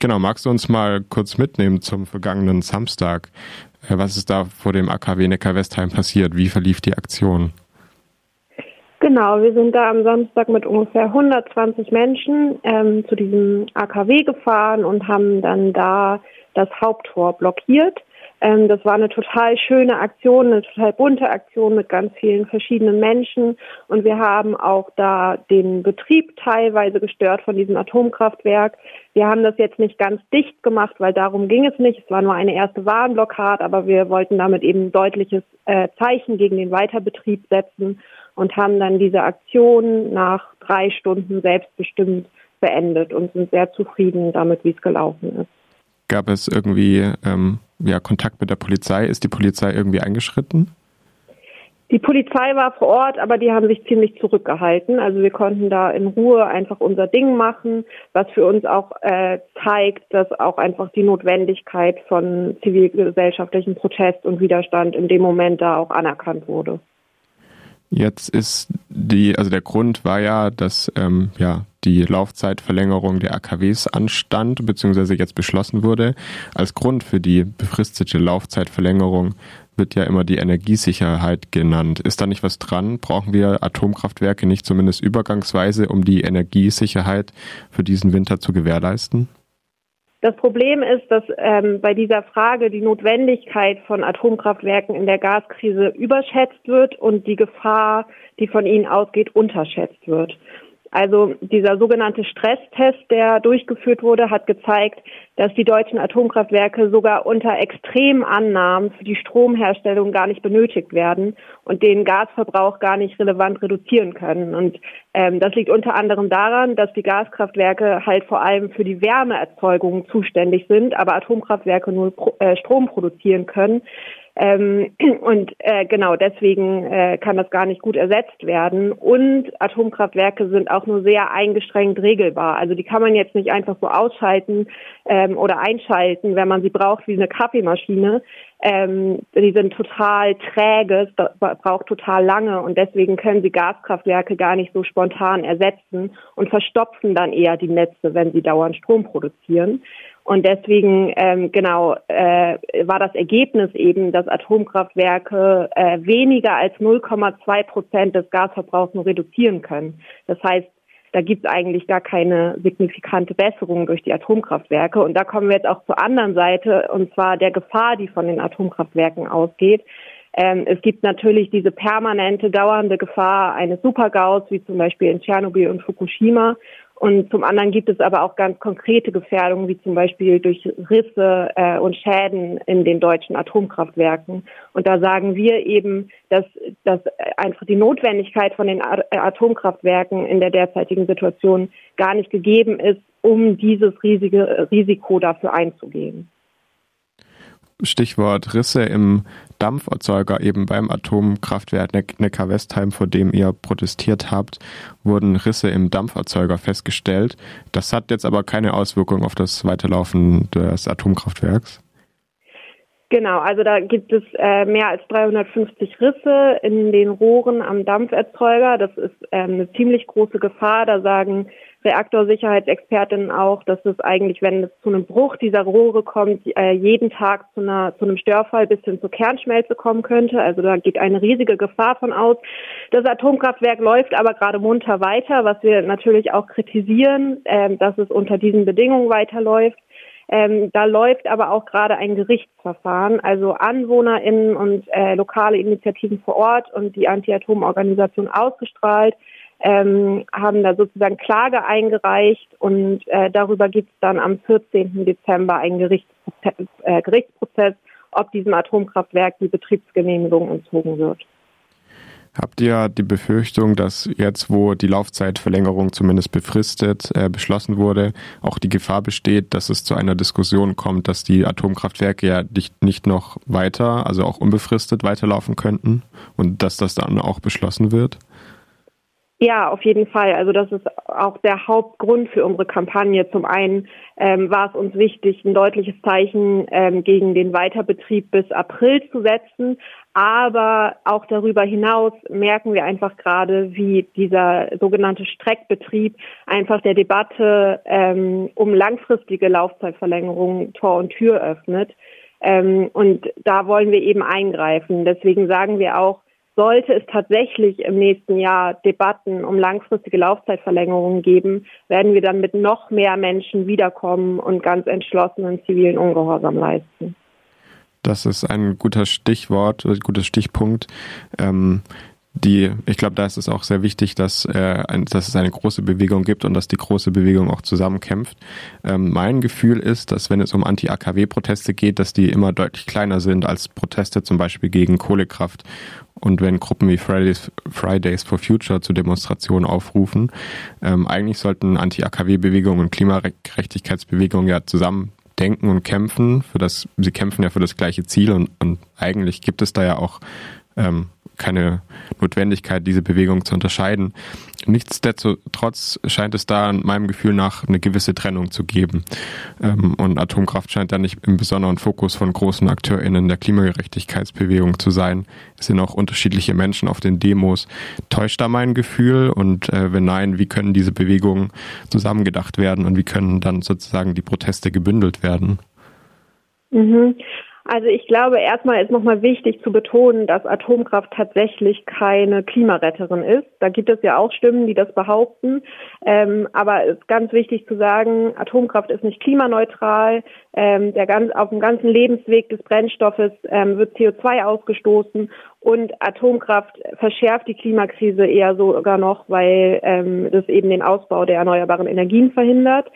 Genau, magst du uns mal kurz mitnehmen zum vergangenen Samstag? Äh, was ist da vor dem AKW Neckar-Westheim passiert? Wie verlief die Aktion? Genau, wir sind da am Samstag mit ungefähr 120 Menschen ähm, zu diesem AKW gefahren und haben dann da das Haupttor blockiert. Ähm, das war eine total schöne Aktion, eine total bunte Aktion mit ganz vielen verschiedenen Menschen. Und wir haben auch da den Betrieb teilweise gestört von diesem Atomkraftwerk. Wir haben das jetzt nicht ganz dicht gemacht, weil darum ging es nicht. Es war nur eine erste Warnblockade, aber wir wollten damit eben ein deutliches äh, Zeichen gegen den Weiterbetrieb setzen und haben dann diese Aktion nach drei Stunden selbstbestimmt beendet und sind sehr zufrieden damit, wie es gelaufen ist. Gab es irgendwie ähm, ja, Kontakt mit der Polizei? Ist die Polizei irgendwie eingeschritten? Die Polizei war vor Ort, aber die haben sich ziemlich zurückgehalten. Also wir konnten da in Ruhe einfach unser Ding machen, was für uns auch äh, zeigt, dass auch einfach die Notwendigkeit von zivilgesellschaftlichen Protest und Widerstand in dem Moment da auch anerkannt wurde. Jetzt ist die, also der Grund war ja, dass ähm, ja die Laufzeitverlängerung der AKWs anstand, beziehungsweise jetzt beschlossen wurde. Als Grund für die befristete Laufzeitverlängerung wird ja immer die Energiesicherheit genannt. Ist da nicht was dran? Brauchen wir Atomkraftwerke nicht zumindest übergangsweise, um die Energiesicherheit für diesen Winter zu gewährleisten? Das Problem ist, dass ähm, bei dieser Frage die Notwendigkeit von Atomkraftwerken in der Gaskrise überschätzt wird und die Gefahr, die von ihnen ausgeht, unterschätzt wird. Also dieser sogenannte Stresstest, der durchgeführt wurde, hat gezeigt, dass die deutschen Atomkraftwerke sogar unter extremen Annahmen für die Stromherstellung gar nicht benötigt werden und den Gasverbrauch gar nicht relevant reduzieren können. Und ähm, das liegt unter anderem daran, dass die Gaskraftwerke halt vor allem für die Wärmeerzeugung zuständig sind, aber Atomkraftwerke nur äh, Strom produzieren können. Ähm, und äh, genau deswegen äh, kann das gar nicht gut ersetzt werden. Und Atomkraftwerke sind auch nur sehr eingeschränkt regelbar. Also die kann man jetzt nicht einfach so ausschalten ähm, oder einschalten, wenn man sie braucht, wie eine Kaffeemaschine. Ähm, die sind total träge, es braucht total lange und deswegen können sie Gaskraftwerke gar nicht so spontan ersetzen und verstopfen dann eher die Netze, wenn sie dauernd Strom produzieren. Und deswegen, ähm, genau, äh, war das Ergebnis eben, dass Atomkraftwerke äh, weniger als 0,2 Prozent des Gasverbrauchs nur reduzieren können. Das heißt, da gibt es eigentlich gar keine signifikante Besserung durch die Atomkraftwerke. Und da kommen wir jetzt auch zur anderen Seite, und zwar der Gefahr, die von den Atomkraftwerken ausgeht. Ähm, es gibt natürlich diese permanente, dauernde Gefahr eines Supergaus, wie zum Beispiel in Tschernobyl und Fukushima. Und zum anderen gibt es aber auch ganz konkrete Gefährdungen, wie zum Beispiel durch Risse äh, und Schäden in den deutschen Atomkraftwerken. Und da sagen wir eben, dass, dass einfach die Notwendigkeit von den Atomkraftwerken in der derzeitigen Situation gar nicht gegeben ist, um dieses riesige Risiko dafür einzugehen. Stichwort Risse im Dampferzeuger, eben beim Atomkraftwerk Neckar-Westheim, vor dem ihr protestiert habt, wurden Risse im Dampferzeuger festgestellt. Das hat jetzt aber keine Auswirkung auf das Weiterlaufen des Atomkraftwerks. Genau, also da gibt es äh, mehr als 350 Risse in den Rohren am Dampferzeuger. Das ist ähm, eine ziemlich große Gefahr. Da sagen Reaktorsicherheitsexpertinnen auch, dass es eigentlich, wenn es zu einem Bruch dieser Rohre kommt, äh, jeden Tag zu, einer, zu einem Störfall bis hin zur Kernschmelze kommen könnte. Also da geht eine riesige Gefahr von aus. Das Atomkraftwerk läuft aber gerade munter weiter, was wir natürlich auch kritisieren, äh, dass es unter diesen Bedingungen weiterläuft. Ähm, da läuft aber auch gerade ein Gerichtsverfahren. Also AnwohnerInnen und äh, lokale Initiativen vor Ort und die Anti-Atom-Organisation ausgestrahlt ähm, haben da sozusagen Klage eingereicht und äh, darüber gibt es dann am 14. Dezember einen Gerichtsprozess, äh, Gerichtsprozess, ob diesem Atomkraftwerk die Betriebsgenehmigung entzogen wird. Habt ihr die Befürchtung, dass jetzt, wo die Laufzeitverlängerung zumindest befristet äh, beschlossen wurde, auch die Gefahr besteht, dass es zu einer Diskussion kommt, dass die Atomkraftwerke ja nicht, nicht noch weiter, also auch unbefristet weiterlaufen könnten und dass das dann auch beschlossen wird? Ja, auf jeden Fall. Also das ist auch der Hauptgrund für unsere Kampagne. Zum einen ähm, war es uns wichtig, ein deutliches Zeichen ähm, gegen den Weiterbetrieb bis April zu setzen. Aber auch darüber hinaus merken wir einfach gerade, wie dieser sogenannte Streckbetrieb einfach der Debatte ähm, um langfristige Laufzeitverlängerung Tor und Tür öffnet. Ähm, und da wollen wir eben eingreifen. Deswegen sagen wir auch, sollte es tatsächlich im nächsten Jahr Debatten um langfristige Laufzeitverlängerungen geben, werden wir dann mit noch mehr Menschen wiederkommen und ganz entschlossenen zivilen Ungehorsam leisten. Das ist ein guter Stichwort, ein guter Stichpunkt. Ähm, die, ich glaube, da ist es auch sehr wichtig, dass, äh, dass es eine große Bewegung gibt und dass die große Bewegung auch zusammenkämpft. Ähm, mein Gefühl ist, dass wenn es um Anti-AKW-Proteste geht, dass die immer deutlich kleiner sind als Proteste zum Beispiel gegen Kohlekraft. Und wenn Gruppen wie Fridays, Fridays for Future zu Demonstrationen aufrufen, ähm, eigentlich sollten Anti-AKW-Bewegungen und Klimagerechtigkeitsbewegungen ja zusammen denken und kämpfen. Für das, sie kämpfen ja für das gleiche Ziel und, und eigentlich gibt es da ja auch ähm, keine Notwendigkeit, diese Bewegung zu unterscheiden. Nichtsdestotrotz scheint es da in meinem Gefühl nach eine gewisse Trennung zu geben. Ähm, und Atomkraft scheint da nicht im besonderen Fokus von großen AkteurInnen der Klimagerechtigkeitsbewegung zu sein. Es sind auch unterschiedliche Menschen auf den Demos. Täuscht da mein Gefühl? Und äh, wenn nein, wie können diese Bewegungen zusammengedacht werden und wie können dann sozusagen die Proteste gebündelt werden? Mhm. Also ich glaube, erstmal ist nochmal wichtig zu betonen, dass Atomkraft tatsächlich keine Klimaretterin ist. Da gibt es ja auch Stimmen, die das behaupten. Ähm, aber es ist ganz wichtig zu sagen, Atomkraft ist nicht klimaneutral. Ähm, der ganz, auf dem ganzen Lebensweg des Brennstoffes ähm, wird CO2 ausgestoßen und Atomkraft verschärft die Klimakrise eher sogar noch, weil ähm, das eben den Ausbau der erneuerbaren Energien verhindert.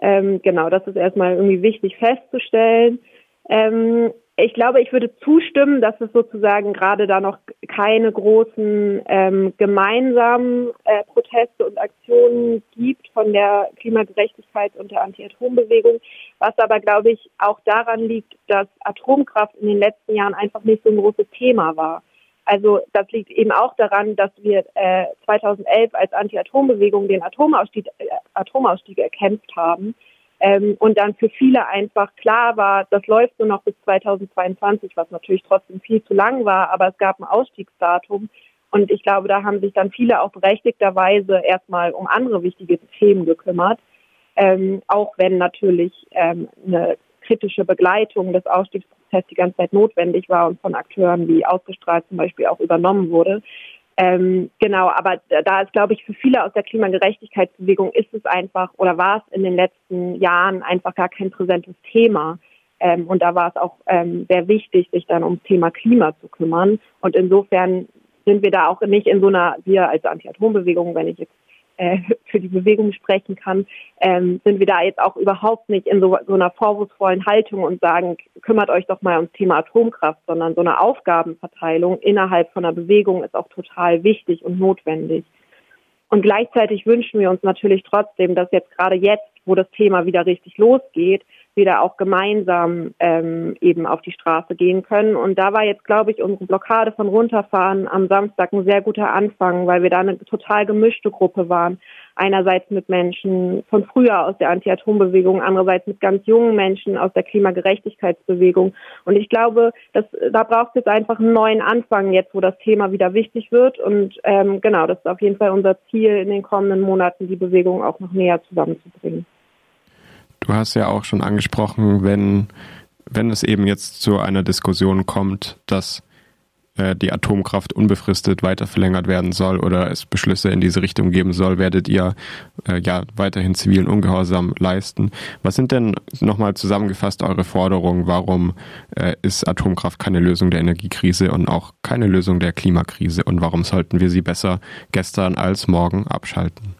Ähm, genau, das ist erstmal irgendwie wichtig festzustellen. Ähm, ich glaube, ich würde zustimmen, dass es sozusagen gerade da noch keine großen ähm, gemeinsamen äh, Proteste und Aktionen gibt von der Klimagerechtigkeit und der Anti-Atom-Bewegung, was aber, glaube ich, auch daran liegt, dass Atomkraft in den letzten Jahren einfach nicht so ein großes Thema war. Also das liegt eben auch daran, dass wir äh, 2011 als Anti-Atom-Bewegung den Atomausstieg, äh, Atomausstieg erkämpft haben ähm, und dann für viele einfach klar war, das läuft nur noch bis 2022, was natürlich trotzdem viel zu lang war, aber es gab ein Ausstiegsdatum. Und ich glaube, da haben sich dann viele auch berechtigterweise erstmal um andere wichtige Themen gekümmert. Ähm, auch wenn natürlich ähm, eine kritische Begleitung des Ausstiegsprozesses die ganze Zeit notwendig war und von Akteuren wie ausgestrahlt zum Beispiel auch übernommen wurde. Ähm, genau, aber da ist, glaube ich, für viele aus der Klimagerechtigkeitsbewegung ist es einfach oder war es in den letzten Jahren einfach gar kein präsentes Thema. Ähm, und da war es auch ähm, sehr wichtig, sich dann ums Thema Klima zu kümmern. Und insofern sind wir da auch nicht in so einer, wir als Anti-Atom-Bewegung, wenn ich jetzt äh, für die Bewegung sprechen kann, ähm, sind wir da jetzt auch überhaupt nicht in so, so einer vorwurfsvollen Haltung und sagen, kümmert euch doch mal ums Thema Atomkraft, sondern so eine Aufgabenverteilung innerhalb von einer Bewegung ist auch total wichtig und notwendig. Und gleichzeitig wünschen wir uns natürlich trotzdem, dass jetzt gerade jetzt, wo das Thema wieder richtig losgeht, wieder auch gemeinsam ähm, eben auf die Straße gehen können. Und da war jetzt, glaube ich, unsere Blockade von Runterfahren am Samstag ein sehr guter Anfang, weil wir da eine total gemischte Gruppe waren. Einerseits mit Menschen von früher aus der Anti-Atom-Bewegung, andererseits mit ganz jungen Menschen aus der Klimagerechtigkeitsbewegung. Und ich glaube, dass, da braucht es jetzt einfach einen neuen Anfang, jetzt wo das Thema wieder wichtig wird. Und ähm, genau, das ist auf jeden Fall unser Ziel in den kommenden Monaten, die Bewegung auch noch näher zusammenzubringen. Du hast ja auch schon angesprochen, wenn, wenn es eben jetzt zu einer Diskussion kommt, dass äh, die Atomkraft unbefristet weiter verlängert werden soll oder es Beschlüsse in diese Richtung geben soll, werdet ihr äh, ja weiterhin zivilen Ungehorsam leisten. Was sind denn nochmal zusammengefasst eure Forderungen? Warum äh, ist Atomkraft keine Lösung der Energiekrise und auch keine Lösung der Klimakrise? Und warum sollten wir sie besser gestern als morgen abschalten?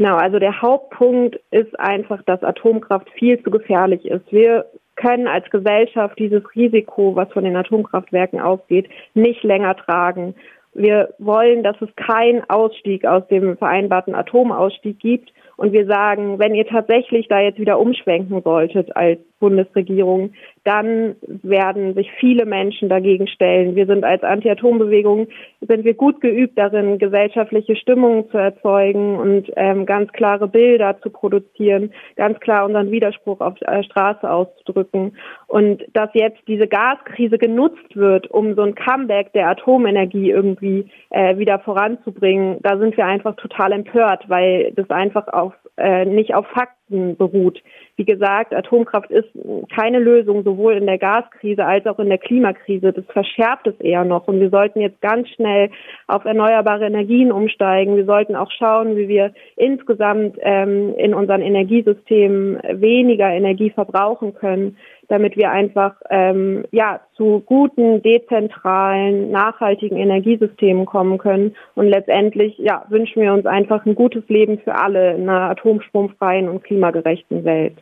Genau, also der Hauptpunkt ist einfach, dass Atomkraft viel zu gefährlich ist. Wir können als Gesellschaft dieses Risiko, was von den Atomkraftwerken ausgeht, nicht länger tragen. Wir wollen, dass es keinen Ausstieg aus dem vereinbarten Atomausstieg gibt. Und wir sagen, wenn ihr tatsächlich da jetzt wieder umschwenken solltet als Bundesregierung, dann werden sich viele Menschen dagegen stellen. Wir sind als Anti-Atom-Bewegung, sind wir gut geübt darin, gesellschaftliche Stimmungen zu erzeugen und ähm, ganz klare Bilder zu produzieren, ganz klar unseren Widerspruch auf der Straße auszudrücken. Und dass jetzt diese Gaskrise genutzt wird, um so ein Comeback der Atomenergie irgendwie äh, wieder voranzubringen, da sind wir einfach total empört, weil das einfach auf äh, nicht auf Fakten beruht. Wie gesagt, Atomkraft ist keine Lösung, sowohl in der Gaskrise als auch in der Klimakrise. Das verschärft es eher noch. Und wir sollten jetzt ganz schnell auf erneuerbare Energien umsteigen. Wir sollten auch schauen, wie wir insgesamt ähm, in unseren Energiesystemen weniger Energie verbrauchen können, damit wir einfach ähm, ja zu guten, dezentralen, nachhaltigen Energiesystemen kommen können. Und letztendlich ja, wünschen wir uns einfach ein gutes Leben für alle in einer atomstromfreien und klimagerechten Welt.